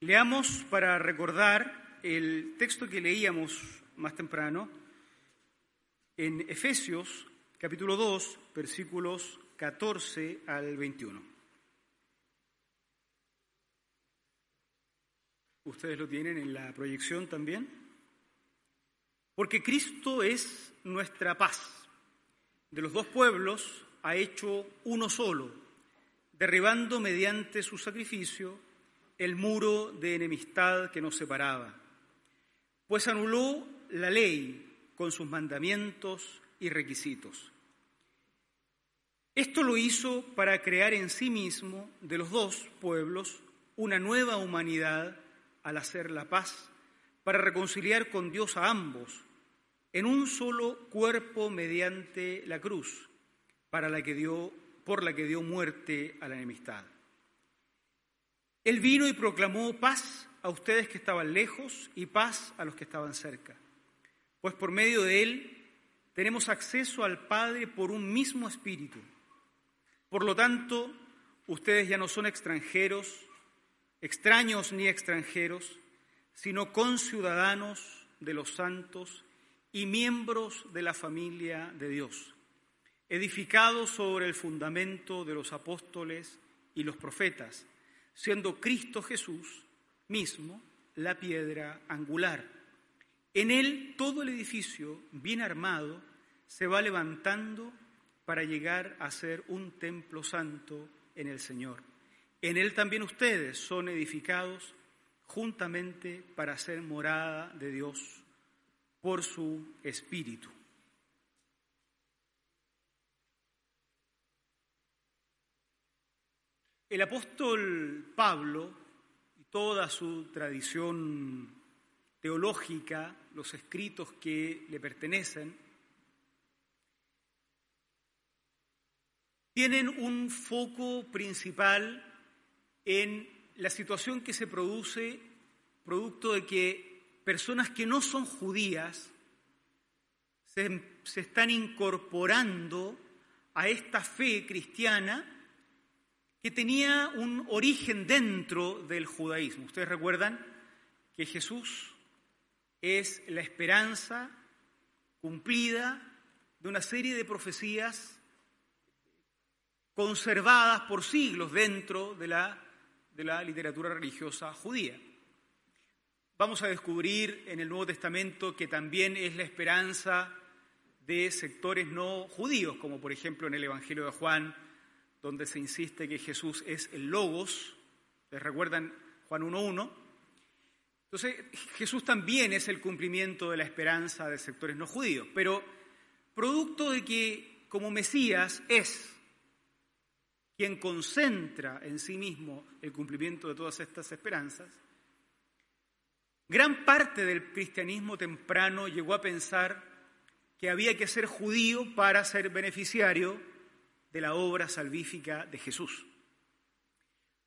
Leamos para recordar el texto que leíamos más temprano en Efesios capítulo 2, versículos 14 al 21. Ustedes lo tienen en la proyección también. Porque Cristo es nuestra paz. De los dos pueblos ha hecho uno solo, derribando mediante su sacrificio el muro de enemistad que nos separaba, pues anuló la ley con sus mandamientos y requisitos. Esto lo hizo para crear en sí mismo de los dos pueblos una nueva humanidad al hacer la paz, para reconciliar con Dios a ambos en un solo cuerpo mediante la cruz, para la que dio, por la que dio muerte a la enemistad. Él vino y proclamó paz a ustedes que estaban lejos y paz a los que estaban cerca. Pues por medio de Él tenemos acceso al Padre por un mismo espíritu. Por lo tanto, ustedes ya no son extranjeros, extraños ni extranjeros, sino conciudadanos de los santos y miembros de la familia de Dios, edificados sobre el fundamento de los apóstoles y los profetas siendo Cristo Jesús mismo la piedra angular. En él todo el edificio, bien armado, se va levantando para llegar a ser un templo santo en el Señor. En él también ustedes son edificados juntamente para ser morada de Dios por su Espíritu. El apóstol Pablo y toda su tradición teológica, los escritos que le pertenecen, tienen un foco principal en la situación que se produce producto de que personas que no son judías se, se están incorporando a esta fe cristiana que tenía un origen dentro del judaísmo. Ustedes recuerdan que Jesús es la esperanza cumplida de una serie de profecías conservadas por siglos dentro de la, de la literatura religiosa judía. Vamos a descubrir en el Nuevo Testamento que también es la esperanza de sectores no judíos, como por ejemplo en el Evangelio de Juan, donde se insiste que Jesús es el logos. ¿Les recuerdan Juan 1.1? Entonces, Jesús también es el cumplimiento de la esperanza de sectores no judíos, pero producto de que como Mesías es quien concentra en sí mismo el cumplimiento de todas estas esperanzas, gran parte del cristianismo temprano llegó a pensar que había que ser judío para ser beneficiario de la obra salvífica de Jesús.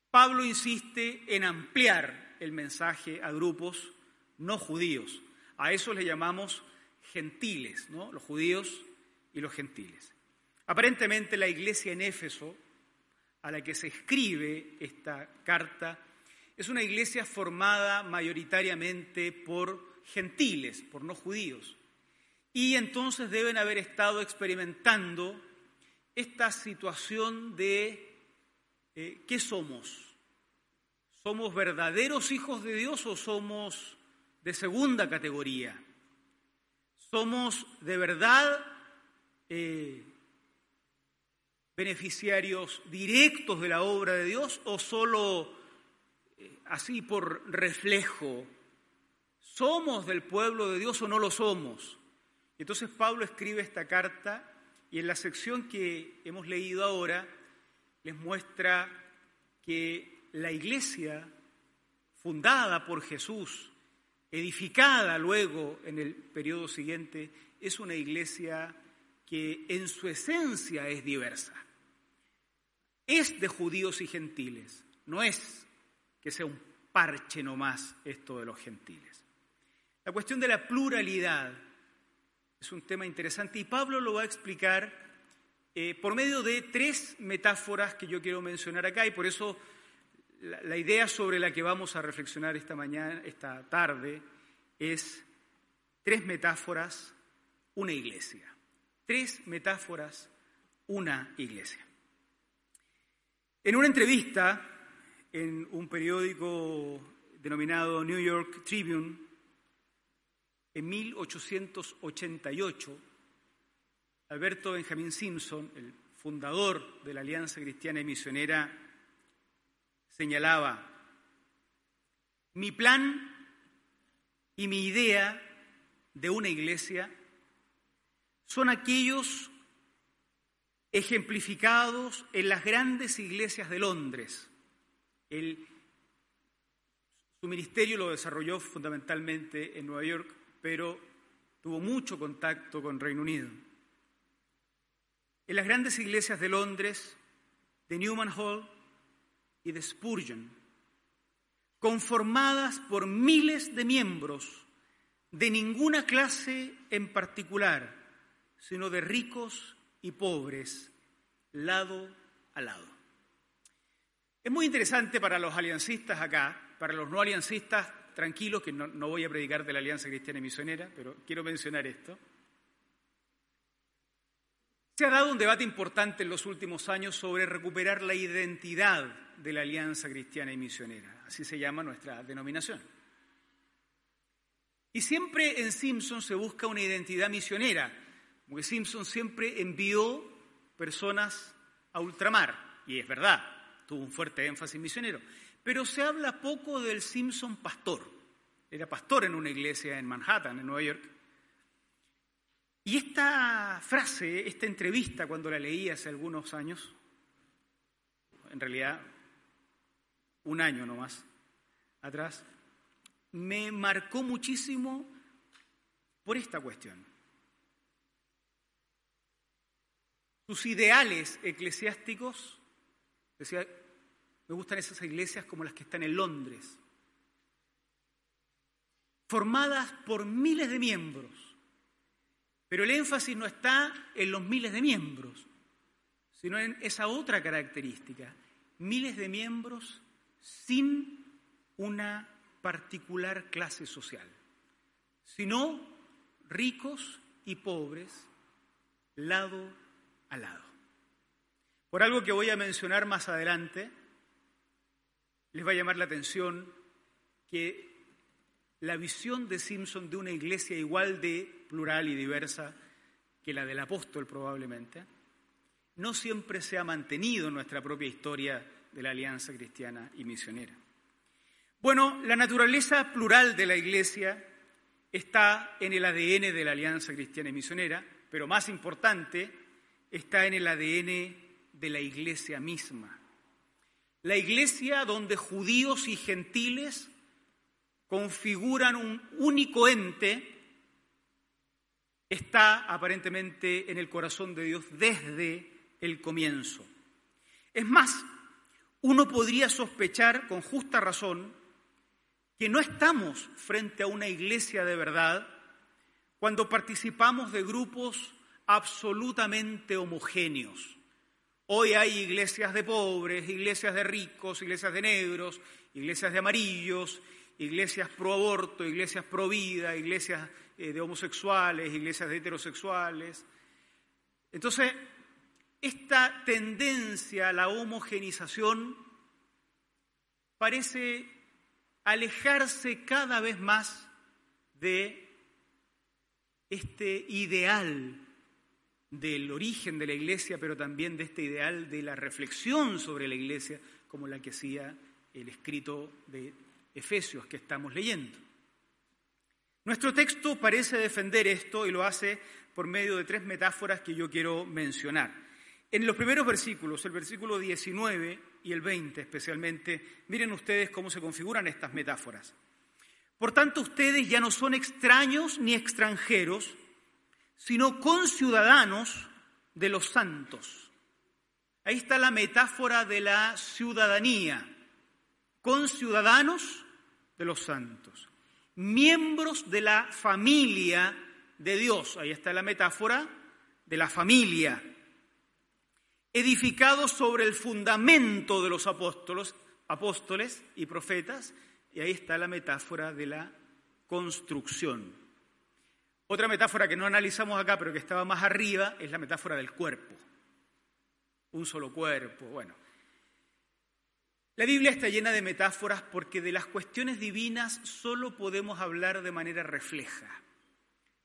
Pablo insiste en ampliar el mensaje a grupos no judíos. A eso le llamamos gentiles, ¿no? los judíos y los gentiles. Aparentemente la iglesia en Éfeso, a la que se escribe esta carta, es una iglesia formada mayoritariamente por gentiles, por no judíos. Y entonces deben haber estado experimentando esta situación de eh, ¿qué somos? ¿Somos verdaderos hijos de Dios o somos de segunda categoría? ¿Somos de verdad eh, beneficiarios directos de la obra de Dios o solo eh, así por reflejo? ¿Somos del pueblo de Dios o no lo somos? Entonces Pablo escribe esta carta y en la sección que hemos leído ahora les muestra que la iglesia fundada por Jesús, edificada luego en el periodo siguiente, es una iglesia que en su esencia es diversa. Es de judíos y gentiles, no es que sea un parche nomás esto de los gentiles. La cuestión de la pluralidad es un tema interesante y Pablo lo va a explicar eh, por medio de tres metáforas que yo quiero mencionar acá y por eso la, idea sobre la que vamos a reflexionar esta mañana, esta tarde, es tres metáforas, una iglesia. Tres metáforas, una iglesia. En una entrevista en un periódico denominado New York Tribune, en 1888, Alberto Benjamin Simpson, el fundador de la Alianza Cristiana y Misionera, señalaba, mi plan y mi idea de una iglesia son aquellos ejemplificados en las grandes iglesias de Londres. su ministerio lo desarrolló fundamentalmente en Nueva York, pero tuvo mucho contacto con Reino Unido. En las grandes iglesias de Londres, de Newman Hall y de Spurgeon, conformadas por miles de miembros de ninguna clase en particular, sino de ricos y pobres, lado a lado. Es muy interesante para los aliancistas acá, para los no aliancistas, tranquilos, que no, no voy a predicar de la Alianza Cristiana y Misionera, pero quiero mencionar esto. Se ha dado un debate importante en los últimos años sobre recuperar la identidad de la Alianza Cristiana y Misionera, así se llama nuestra denominación. Y siempre en Simpson se busca una identidad misionera, porque Simpson siempre envió personas a ultramar, y es verdad, tuvo un fuerte énfasis misionero, pero se habla poco del Simpson pastor. Era pastor en una iglesia en Manhattan, en Nueva York, y esta frase, esta entrevista, cuando la leí hace algunos años, en realidad un año nomás atrás, me marcó muchísimo por esta cuestión. Sus ideales eclesiásticos, decía, me gustan esas iglesias como las que están en Londres, formadas por miles de miembros pero el énfasis no está en los miles de miembros, sino en esa otra característica, miles de miembros sin una particular clase social, sino ricos y pobres lado a lado. Por algo que voy a mencionar más adelante, les va a llamar la atención que la visión de Simpson de una iglesia igual de plural y diversa que la del apóstol probablemente, no siempre se ha mantenido en nuestra propia historia de la alianza cristiana y misionera. Bueno, la naturaleza plural de la iglesia está en el ADN de la alianza cristiana y misionera, pero más importante, está en el ADN de la iglesia misma. La iglesia donde judíos y gentiles configuran un único ente está aparentemente en el corazón de Dios desde el comienzo. Es más, uno podría sospechar con justa razón que no estamos frente a una iglesia de verdad cuando participamos de grupos absolutamente homogéneos. Hoy hay iglesias de pobres, iglesias de ricos, iglesias de negros, iglesias de amarillos, iglesias pro aborto, iglesias pro vida, iglesias eh, de homosexuales, iglesias de heterosexuales. Entonces, esta tendencia a la homogenización parece alejarse cada vez más de este ideal del origen de la iglesia, pero también de este ideal de la reflexión sobre la iglesia, como la que hacía el escrito de Efesios que estamos leyendo. Nuestro texto parece defender esto y lo hace por medio de tres metáforas que yo quiero mencionar. En los primeros versículos, el versículo 19 y el 20 especialmente, miren ustedes cómo se configuran estas metáforas. Por tanto, ustedes ya no son extraños ni extranjeros, sino conciudadanos de los santos. Ahí está la metáfora de la ciudadanía, conciudadanos de los santos, miembros de la familia de Dios. Ahí está la metáfora de la familia, edificados sobre el fundamento de los apóstoles, apóstoles y profetas, y ahí está la metáfora de la construcción. Otra metáfora que no analizamos acá, pero que estaba más arriba, es la metáfora del cuerpo. Un solo cuerpo. Bueno, la Biblia está llena de metáforas porque de las cuestiones divinas solo podemos hablar de manera refleja.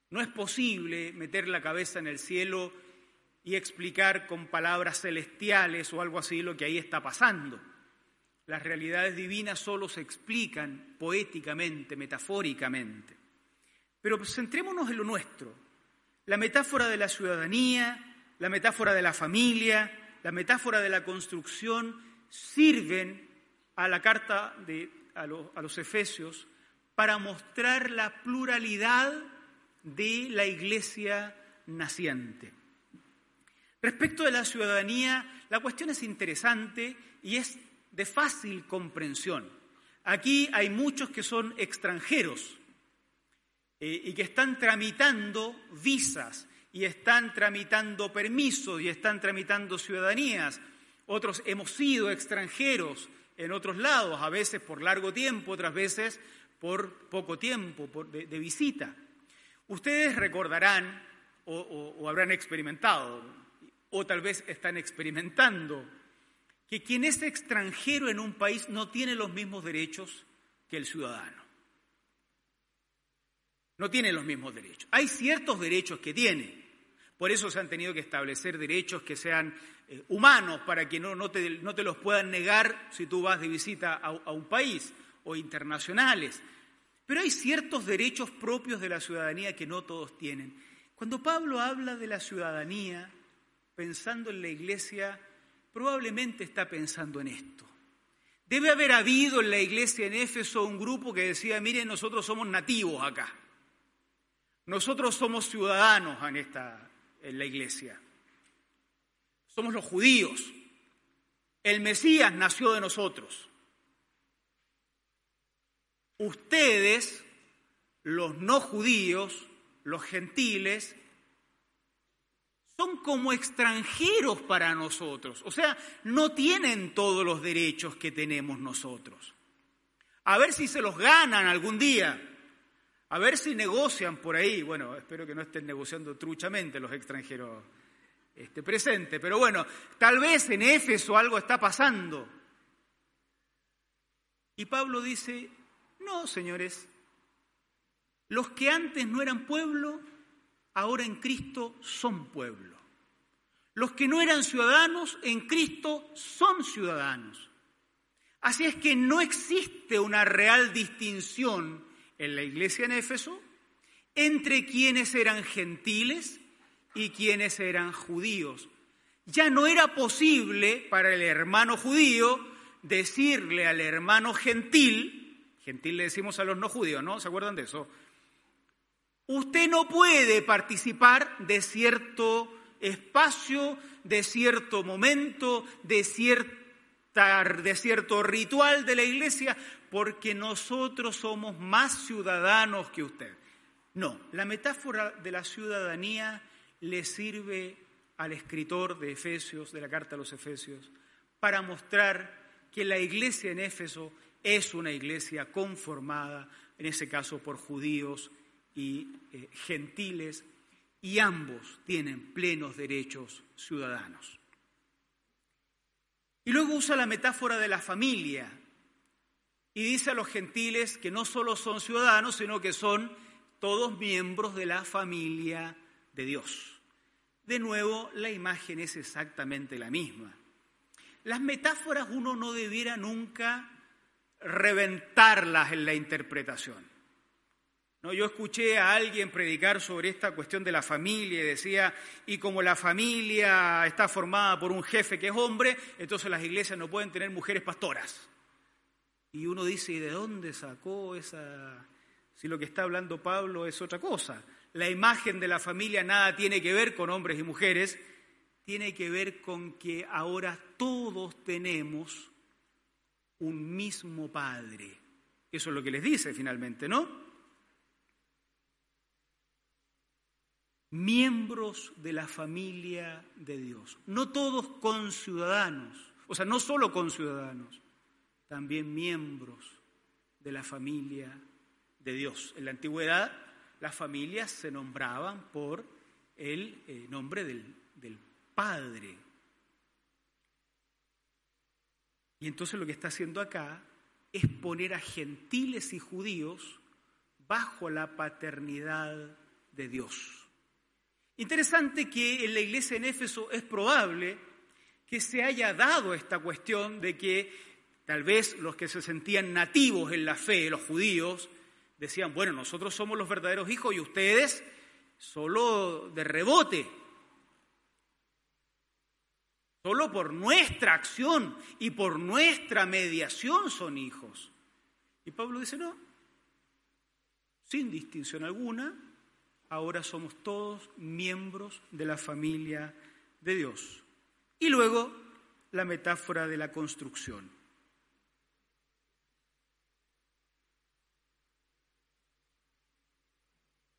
No es posible meter la cabeza en el cielo y explicar con palabras celestiales o algo así lo que ahí está pasando. Las realidades divinas solo se explican poéticamente, metafóricamente. Pero centrémonos en lo nuestro. La metáfora de la ciudadanía, la metáfora de la familia, la metáfora de la construcción sirven a la carta de, a, a los Efesios para mostrar la pluralidad de la iglesia naciente. Respecto de la ciudadanía, la cuestión es interesante y es de fácil comprensión. Aquí hay muchos que son extranjeros eh, y que están tramitando visas y están tramitando permisos y están tramitando ciudadanías. Otros hemos sido extranjeros en otros lados, a veces por largo tiempo, otras veces por poco tiempo de, visita. Ustedes recordarán o habrán experimentado, o tal vez están experimentando que quien es extranjero en un país no tiene los mismos derechos que el ciudadano. No tiene los mismos derechos. Hay ciertos derechos que tiene. Por eso se han tenido que establecer derechos que sean eh, humanos para que no, te, no, te, los puedan negar si tú vas de visita a, a un país o internacionales. Pero hay ciertos derechos propios de la ciudadanía que no todos tienen. Cuando Pablo habla de la ciudadanía, pensando en la iglesia, probablemente está pensando en esto. Debe haber habido en la iglesia en Éfeso un grupo que decía, miren, nosotros somos nativos acá. Nosotros somos ciudadanos en, esta, en la iglesia. Somos los judíos. El Mesías nació de nosotros. Ustedes, los no judíos, los gentiles, son como extranjeros para nosotros, o sea, no tienen todos los derechos que tenemos nosotros. A ver si se los ganan algún día, a ver si negocian por ahí, bueno, espero que no estén negociando truchamente los extranjeros este, presentes, pero bueno, tal vez en Éfeso algo está pasando. Y Pablo dice, no, señores, los que antes no eran pueblo, ahora en Cristo son pueblo. Los que no eran ciudadanos en Cristo son ciudadanos. Así es que no existe una real distinción en la iglesia en Éfeso entre quienes eran gentiles y quienes eran judíos. Ya no era posible para el hermano judío decirle al hermano gentil, gentil le decimos a los no judíos, ¿no? ¿Se acuerdan de eso? Usted no puede participar de cierto espacio, de cierto momento, de, cierta, de cierto ritual de la iglesia, porque nosotros somos más ciudadanos que usted. No, la metáfora de la ciudadanía le sirve al escritor de Efesios, de la carta a los Efesios, para mostrar que la iglesia en Éfeso es una iglesia conformada, en ese caso por judíos y eh, gentiles, y ambos tienen plenos derechos ciudadanos. Y luego usa la metáfora de la familia y dice a los gentiles que no solo son ciudadanos, sino que son todos miembros de la familia de Dios. De nuevo, la imagen es exactamente la misma. Las metáforas uno no debiera nunca reventarlas en la interpretación. ¿No? Yo escuché a alguien predicar sobre esta cuestión de la familia y decía, y como la familia está formada por un jefe que es hombre, entonces las iglesias no pueden tener mujeres pastoras. Y uno dice, ¿y de dónde sacó esa... Si lo que está hablando Pablo es otra cosa. La imagen de la familia nada tiene que ver con hombres y mujeres, tiene que ver con que ahora todos tenemos un mismo Padre. Eso es lo que les dice finalmente, ¿no? Miembros de la familia de Dios. No todos conciudadanos, o sea, no solo conciudadanos, también miembros de la familia de Dios. En la antigüedad las familias se nombraban por el eh, nombre del, del Padre. Y entonces lo que está haciendo acá es poner a gentiles y judíos bajo la paternidad de Dios. Interesante que en la iglesia en Éfeso es probable que se haya dado esta cuestión de que tal vez los que se sentían nativos en la fe, los judíos, decían, bueno, nosotros somos los verdaderos hijos y ustedes solo de rebote, Solo por nuestra acción y por nuestra mediación son hijos. Y Pablo dice, no, sin distinción alguna, ahora somos todos miembros de la familia de Dios. Y luego la metáfora de la construcción.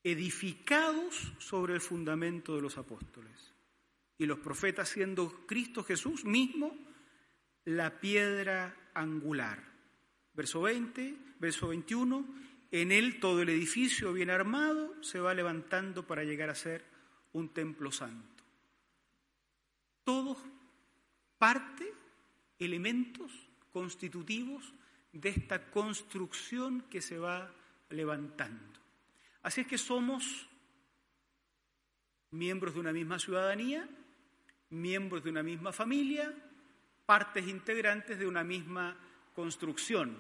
Edificados sobre el fundamento de los apóstoles y los profetas siendo Cristo Jesús mismo la piedra angular. Verso 20, verso 21, en él todo el edificio bien armado se va levantando para llegar a ser un templo santo. Todos parte, elementos constitutivos de esta construcción que se va levantando. Así es que somos miembros de una misma ciudadanía, miembros de una misma familia, partes integrantes de una misma construcción.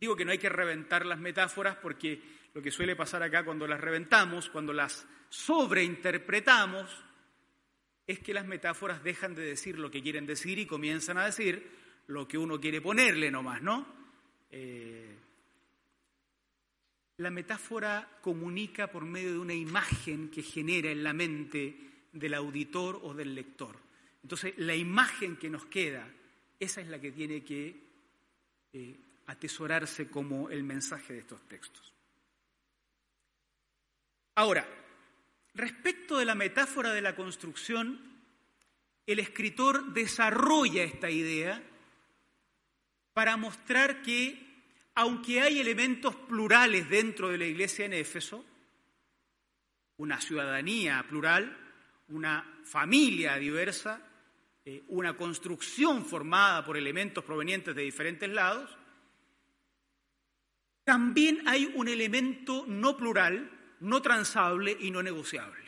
Digo que no hay que reventar las metáforas porque lo que suele pasar acá cuando las reventamos, cuando las sobreinterpretamos, es que las metáforas dejan de decir lo que quieren decir y comienzan a decir lo que uno quiere ponerle nomás, ¿no? Eh, la metáfora comunica por medio de una imagen que genera en la mente del auditor o del lector. Entonces, la imagen que nos queda, esa es la que tiene que eh, atesorarse como el mensaje de estos textos. Ahora, respecto de la metáfora de la construcción, el escritor desarrolla esta idea para mostrar que, aunque hay elementos plurales dentro de la iglesia en Éfeso, una ciudadanía plural, una familia diversa, eh, una construcción formada por elementos provenientes de diferentes lados, también hay un elemento no plural, no transable y no negociable.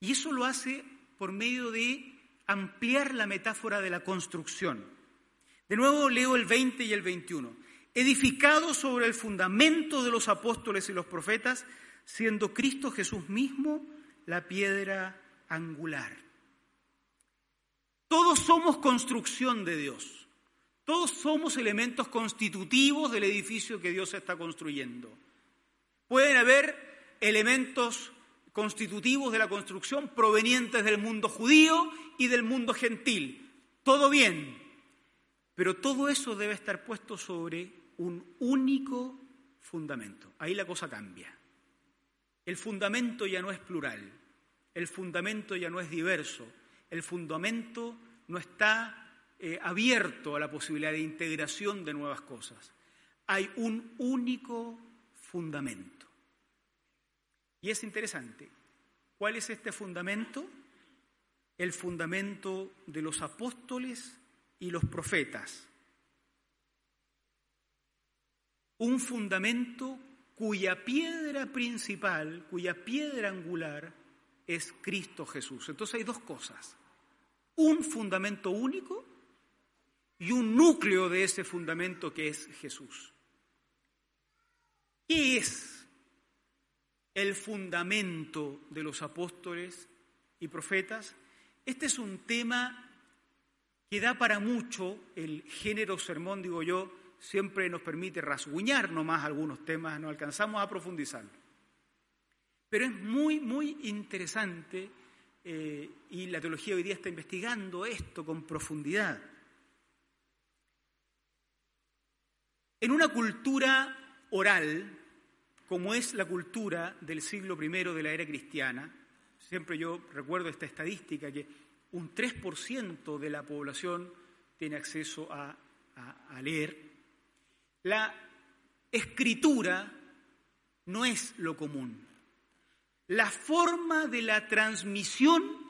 Y eso lo hace por medio de ampliar la metáfora de la construcción. De nuevo leo el 20 y el 21. Edificado sobre el fundamento de los apóstoles y los profetas, siendo Cristo Jesús mismo la piedra angular. Todos somos construcción de Dios. Todos somos elementos constitutivos del edificio que Dios está construyendo. Pueden haber elementos constitutivos de la construcción provenientes del mundo judío y del mundo gentil. Todo bien, pero todo eso debe estar puesto sobre un único fundamento. Ahí la cosa cambia. El fundamento ya no es plural, el fundamento ya no es diverso, el fundamento no está eh, abierto a la posibilidad de integración de nuevas cosas. Hay un único fundamento. Y es interesante, ¿cuál es este fundamento? El fundamento de los apóstoles y los profetas. Un fundamento cuya piedra principal, cuya piedra angular es Cristo Jesús. Entonces hay dos cosas, un fundamento único y un núcleo de ese fundamento que es Jesús. ¿Qué es el fundamento de los apóstoles y profetas? Este es un tema que da para mucho, el género sermón, digo yo, siempre nos permite rasguñar nomás algunos temas, no alcanzamos a profundizar. Pero es muy, muy interesante eh, y la teología hoy día está investigando esto con profundidad. En una cultura oral, como es la cultura del siglo I de la era cristiana, siempre yo recuerdo esta estadística que un 3% de la población tiene acceso a, a leer, la escritura no es lo común. La forma de la transmisión,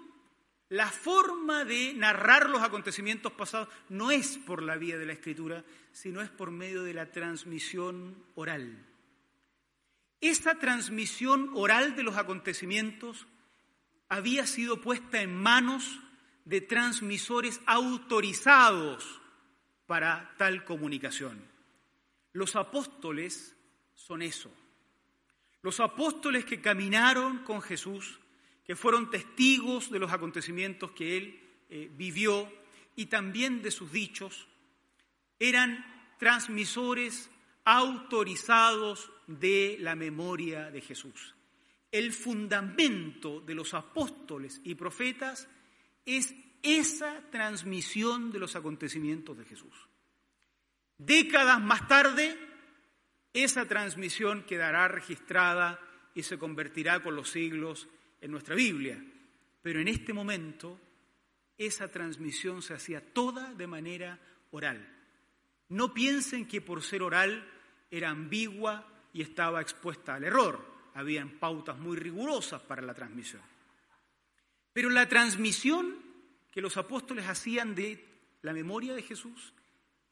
la forma de narrar los acontecimientos pasados no es por la vía de la escritura, sino es por medio de la transmisión oral. Esa transmisión oral de los acontecimientos había sido puesta en manos de transmisores autorizados para tal comunicación. Los apóstoles son eso. Los apóstoles que caminaron con Jesús, que fueron testigos de los acontecimientos que él eh, vivió y también de sus dichos, eran transmisores autorizados de la memoria de Jesús. El fundamento de los apóstoles y profetas es esa transmisión de los acontecimientos de Jesús. Décadas más tarde, esa transmisión quedará registrada y se convertirá con los siglos en nuestra Biblia. Pero en este momento, esa transmisión se hacía toda de manera oral. No piensen que por ser oral era ambigua y estaba expuesta al error. Habían pautas muy rigurosas para la transmisión. Pero la transmisión que los apóstoles hacían de la memoria de Jesús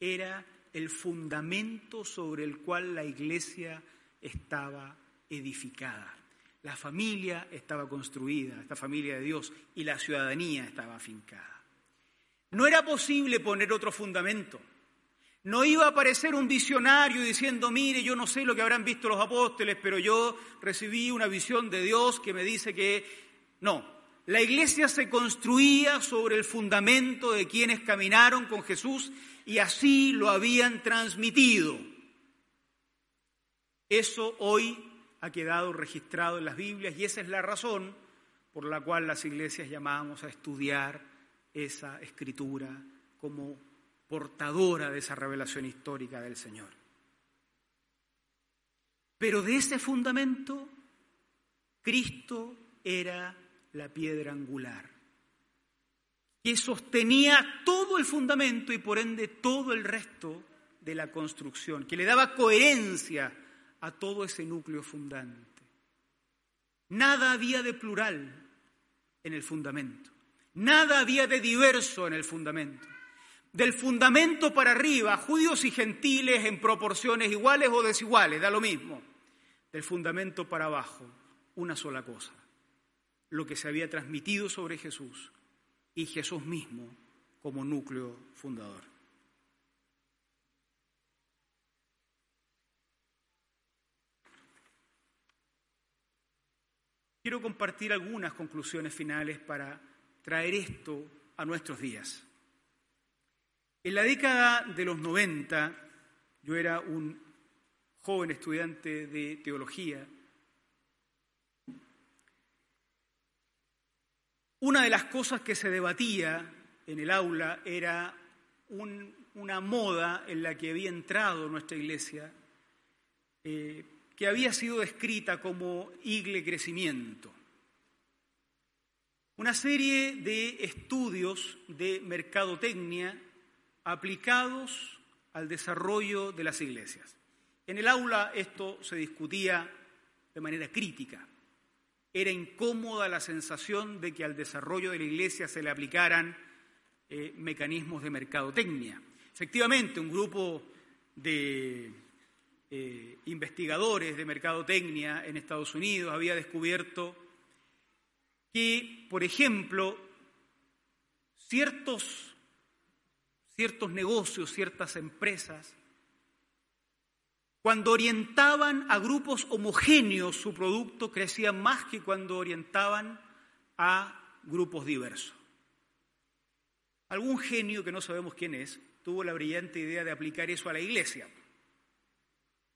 era el fundamento sobre el cual la iglesia estaba edificada. La familia estaba construida, esta familia de Dios, y la ciudadanía estaba afincada. No era posible poner otro fundamento. No iba a aparecer un visionario diciendo, mire, yo no sé lo que habrán visto los apóstoles, pero yo recibí una visión de Dios que me dice que... No, la iglesia se construía sobre el fundamento de quienes caminaron con Jesús y así lo habían transmitido. Eso hoy ha quedado registrado en las Biblias y esa es la razón por la cual las iglesias llamamos a estudiar esa escritura como portadora de esa revelación histórica del Señor. Pero de ese fundamento, Cristo era la piedra angular que sostenía todo el fundamento y por ende todo el resto de la construcción, que le daba coherencia a todo ese núcleo fundante. Nada había de plural en el fundamento, nada había de diverso en el fundamento. Del fundamento para arriba, judíos y gentiles en proporciones iguales o desiguales, da lo mismo. Del fundamento para abajo, una sola cosa, lo que se había transmitido sobre Jesús y Jesús mismo como núcleo fundador. Quiero compartir algunas conclusiones finales para traer esto a nuestros días. En la década de los 90, yo era un joven estudiante de teología Una de las cosas que se debatía en el aula era una moda en la que había entrado nuestra iglesia, eh, que había sido descrita como igle crecimiento. Una serie de estudios de mercadotecnia aplicados al desarrollo de las iglesias. En el aula esto se discutía de manera crítica. Era incómoda la sensación de que al desarrollo de la Iglesia se le aplicaran eh, mecanismos de mercadotecnia. Efectivamente, un grupo de eh, investigadores de mercadotecnia en Estados Unidos había descubierto que, por ejemplo, ciertos, ciertos negocios, ciertas empresas, Cuando orientaban a grupos homogéneos su producto crecía más que cuando orientaban a grupos diversos. Algún genio que no sabemos quién es tuvo la brillante idea de aplicar eso a la iglesia.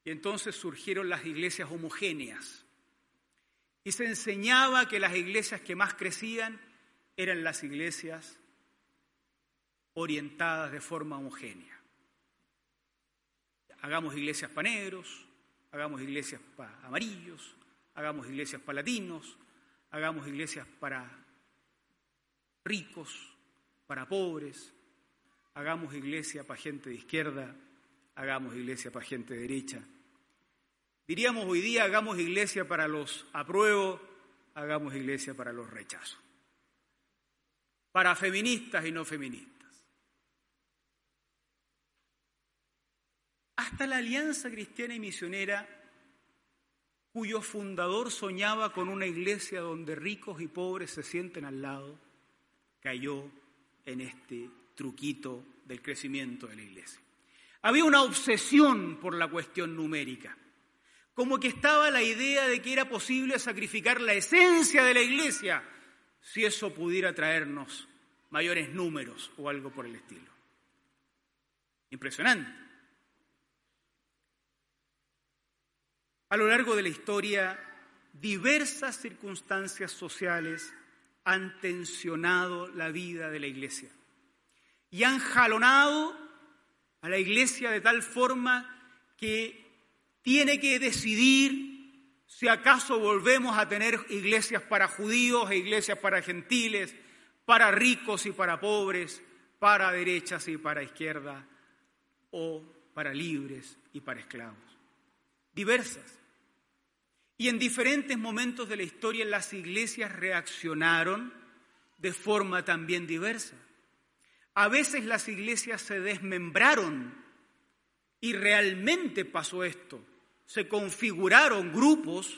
Y entonces surgieron las iglesias homogéneas. Y se enseñaba que las iglesias que más crecían eran las iglesias orientadas de forma homogénea. Hagamos iglesias para negros, hagamos iglesias para amarillos, hagamos iglesias para latinos, hagamos iglesias para ricos, para pobres, hagamos iglesia para gente de izquierda, hagamos iglesia para gente de derecha. Diríamos hoy día, hagamos iglesia para los apruebo, hagamos iglesia para los rechazos, para feministas y no feministas. hasta la Alianza Cristiana y Misionera, cuyo fundador soñaba con una iglesia donde ricos y pobres se sienten al lado, cayó en este truquito del crecimiento de la iglesia. Había una obsesión por la cuestión numérica, como que estaba la idea de que era posible sacrificar la esencia de la iglesia si eso pudiera traernos mayores números o algo por el estilo. Impresionante. A lo largo de la historia, diversas circunstancias sociales han tensionado la vida de la iglesia y han jalonado a la iglesia de tal forma que tiene que decidir si acaso volvemos a tener iglesias para judíos e iglesias para gentiles, para ricos y para pobres, para derechas y para izquierda, o para libres y para esclavos. Diversas. Y en diferentes momentos de la historia las iglesias reaccionaron de forma también diversa. A veces las iglesias se desmembraron y realmente pasó esto. Se configuraron grupos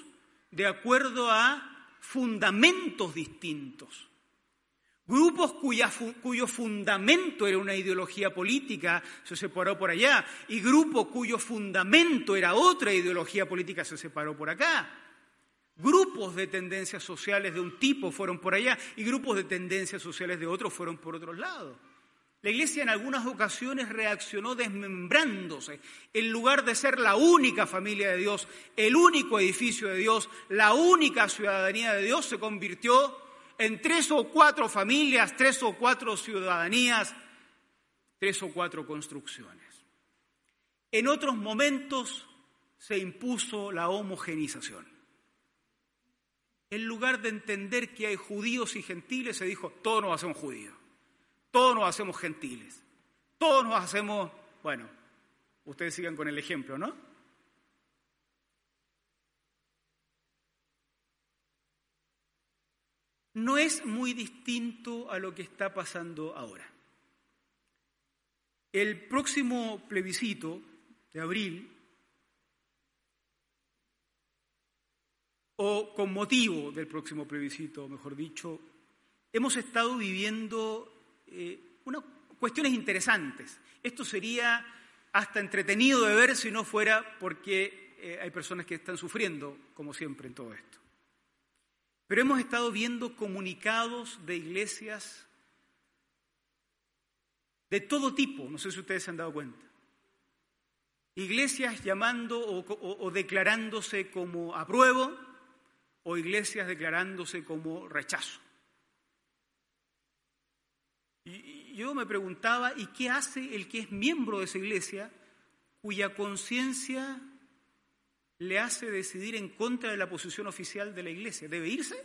de acuerdo a fundamentos distintos. Grupos cuyo fundamento era una ideología política se separó por allá y grupos cuyo fundamento era otra ideología política se separó por acá. Grupos de tendencias sociales de un tipo fueron por allá y grupos de tendencias sociales de otros fueron por otros lados. La Iglesia en algunas ocasiones reaccionó desmembrándose. En lugar de ser la única familia de Dios, el único edificio de Dios, la única ciudadanía de Dios, se convirtió en tres o cuatro familias, tres o cuatro ciudadanías, tres o cuatro construcciones. En otros momentos se impuso la homogenización. En lugar de entender que hay judíos y gentiles, se dijo, todos nos hacemos judíos, todos nos hacemos gentiles, todos nos hacemos, bueno, ustedes sigan con el ejemplo, ¿no? no es muy distinto a lo que está pasando ahora. El próximo plebiscito de abril, o con motivo del próximo plebiscito, mejor dicho, hemos estado viviendo eh, unas cuestiones interesantes. Esto sería hasta entretenido de ver si no fuera porque eh, hay personas que están sufriendo, como siempre, en todo esto. Pero hemos estado viendo comunicados de iglesias de todo tipo, no sé si ustedes se han dado cuenta. Iglesias llamando o, declarándose como apruebo o iglesias declarándose como rechazo. Yo me preguntaba, ¿y qué hace el que es miembro de esa iglesia cuya conciencia le hace decidir en contra de la posición oficial de la Iglesia? ¿Debe irse?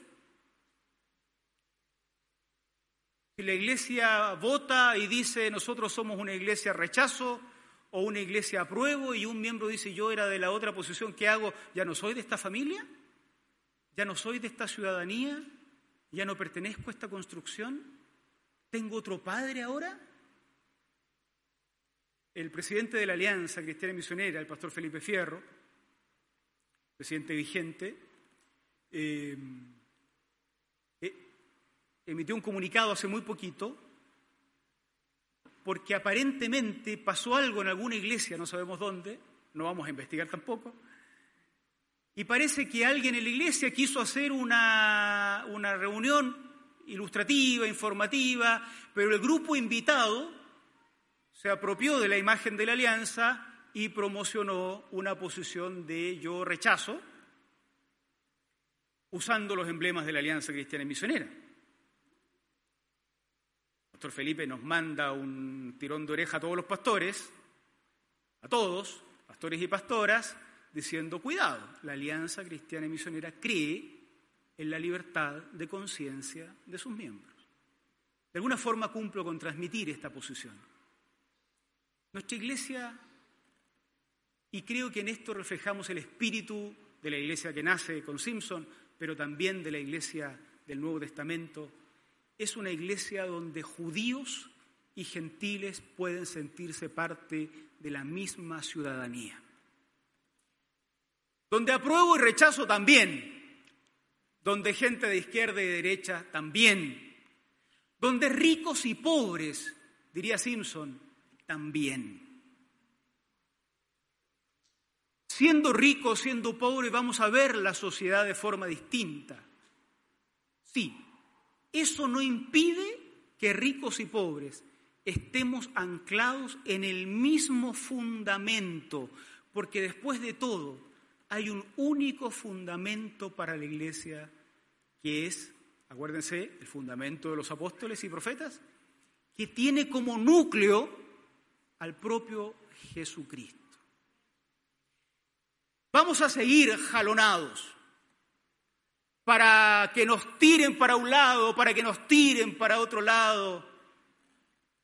Si la Iglesia vota y dice nosotros somos una Iglesia rechazo o una Iglesia apruebo y un miembro dice yo era de la otra posición, ¿qué hago? ¿Ya no soy de esta familia? ¿Ya no soy de esta ciudadanía? ¿Ya no pertenezco a esta construcción? ¿Tengo otro padre ahora? El presidente de la Alianza Cristiana Misionera, el pastor Felipe Fierro, presidente vigente, eh, eh, emitió un comunicado hace muy poquito porque aparentemente pasó algo en alguna iglesia, no sabemos dónde, no vamos a investigar tampoco. Y parece que alguien en la iglesia quiso hacer una, una reunión ilustrativa, informativa, pero el grupo invitado se apropió de la imagen de la alianza y promocionó una posición de yo rechazo, usando los emblemas de la Alianza Cristiana y Misionera. Pastor Felipe nos manda un tirón de oreja a todos los pastores, a todos, pastores y pastoras, diciendo, cuidado, la Alianza Cristiana y Misionera cree en la libertad de conciencia de sus miembros. De alguna forma cumplo con transmitir esta posición. Nuestra iglesia, y creo que en esto reflejamos el espíritu de la iglesia que nace con Simpson, pero también de la iglesia del Nuevo Testamento, es una iglesia donde judíos y gentiles pueden sentirse parte de la misma ciudadanía. Donde apruebo y rechazo también, donde gente de izquierda y de derecha también, donde ricos y pobres, diría Simpson, también. Siendo rico, siendo pobre, vamos a ver la sociedad de forma distinta. Sí, eso no impide que ricos y pobres estemos anclados en el mismo fundamento, porque después de todo hay un único fundamento para la iglesia, que es, acuérdense, el fundamento de los apóstoles y profetas, que tiene como núcleo al propio Jesucristo. Vamos a seguir jalonados para que nos tiren para un lado, para que nos tiren para otro lado.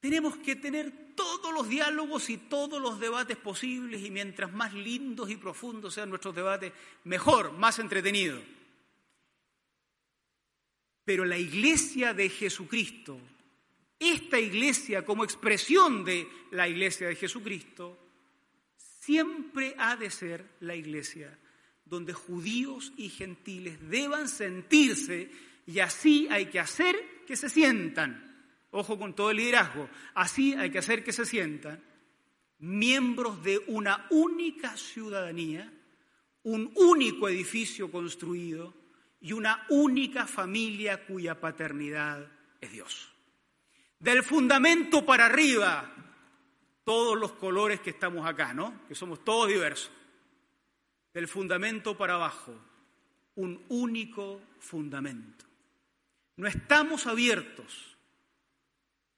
Tenemos que tener todos los diálogos y todos los debates posibles y mientras más lindos y profundos sean nuestros debates, mejor, más entretenido. Pero la iglesia de Jesucristo, esta iglesia como expresión de la iglesia de Jesucristo, siempre ha de ser la iglesia donde judíos y gentiles deban sentirse y así hay que hacer que se sientan. Ojo con todo el liderazgo. Así hay que hacer que se sientan miembros de una única ciudadanía, un único edificio construido y una única familia cuya paternidad es Dios. Del fundamento para arriba, todos los colores que estamos acá, ¿no? Que somos todos diversos. Del fundamento para abajo, un único fundamento. No estamos abiertos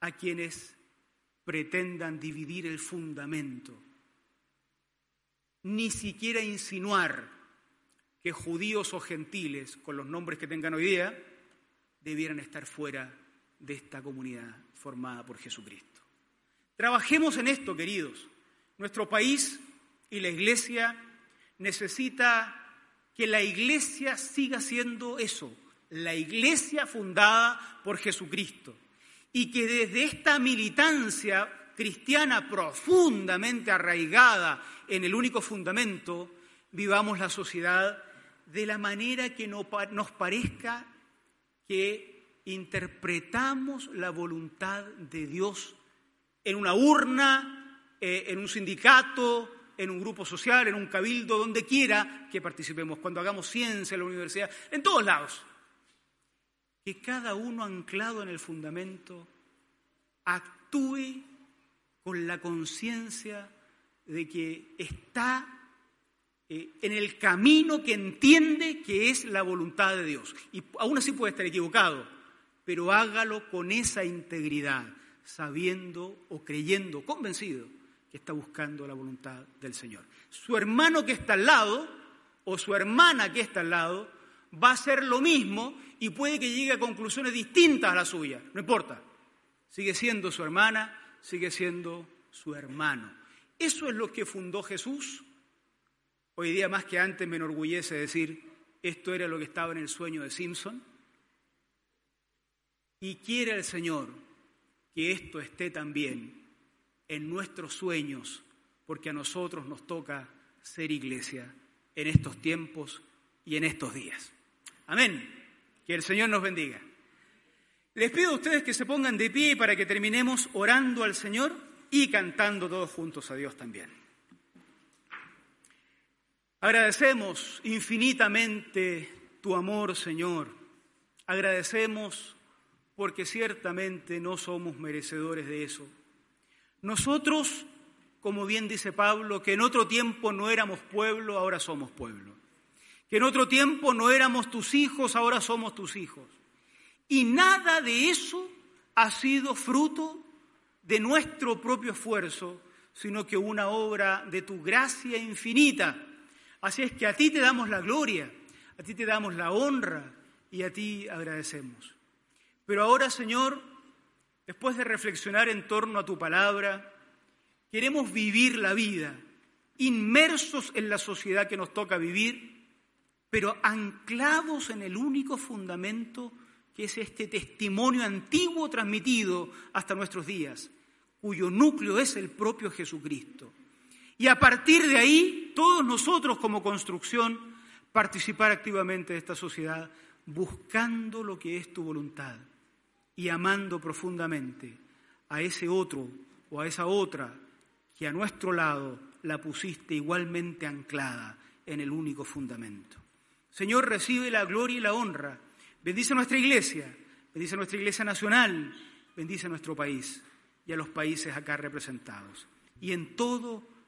a quienes pretendan dividir el fundamento, ni siquiera insinuar que judíos o gentiles, con los nombres que tengan hoy día, debieran estar fuera de esta comunidad formada por Jesucristo. Trabajemos en esto, queridos. Nuestro país y la iglesia necesita que la iglesia siga siendo eso, la iglesia fundada por Jesucristo. Y que desde esta militancia cristiana profundamente arraigada en el único fundamento, vivamos la sociedad de la manera que nos parezca que interpretamos la voluntad de Dios en una urna, eh, en un sindicato, en un grupo social, en un cabildo, donde quiera que participemos, cuando hagamos ciencia en la universidad, en todos lados. Que cada uno anclado en el fundamento actúe con la conciencia de que está eh, en el camino que entiende que es la voluntad de Dios. Y aún así puede estar equivocado, pero hágalo con esa integridad sabiendo o creyendo, convencido, que está buscando la voluntad del Señor. Su hermano que está al lado o su hermana que está al lado va a hacer lo mismo y puede que llegue a conclusiones distintas a la suya, no importa. Sigue siendo su hermana, sigue siendo su hermano. Eso es lo que fundó Jesús. Hoy día más que antes me enorgullece decir, esto era lo que estaba en el sueño de Simpson. Y quiere el Señor que esto esté también en nuestros sueños, porque a nosotros nos toca ser iglesia en estos tiempos y en estos días. Amén. Que el Señor nos bendiga. Les pido a ustedes que se pongan de pie para que terminemos orando al Señor y cantando todos juntos a Dios también. Agradecemos infinitamente tu amor, Señor. Agradecemos porque ciertamente no somos merecedores de eso. Nosotros, como bien dice Pablo, que en otro tiempo no éramos pueblo, ahora somos pueblo. Que en otro tiempo no éramos tus hijos, ahora somos tus hijos. Y nada de eso ha sido fruto de nuestro propio esfuerzo, sino que una obra de tu gracia infinita Así es que a ti te damos la gloria, a ti te damos la honra y a ti agradecemos. Pero ahora, Señor, después de reflexionar en torno a tu palabra, queremos vivir la vida, inmersos en la sociedad que nos toca vivir, pero anclados en el único fundamento que es este testimonio antiguo transmitido hasta nuestros días, cuyo núcleo es el propio Jesucristo. Y a partir de ahí, todos nosotros como construcción, participar activamente de esta sociedad, buscando lo que es tu voluntad y amando profundamente a ese otro o a esa otra que a nuestro lado la pusiste igualmente anclada en el único fundamento. Señor, recibe la gloria y la honra. Bendice nuestra iglesia, bendice nuestra iglesia nacional, bendice nuestro país y a los países acá representados. Y en todo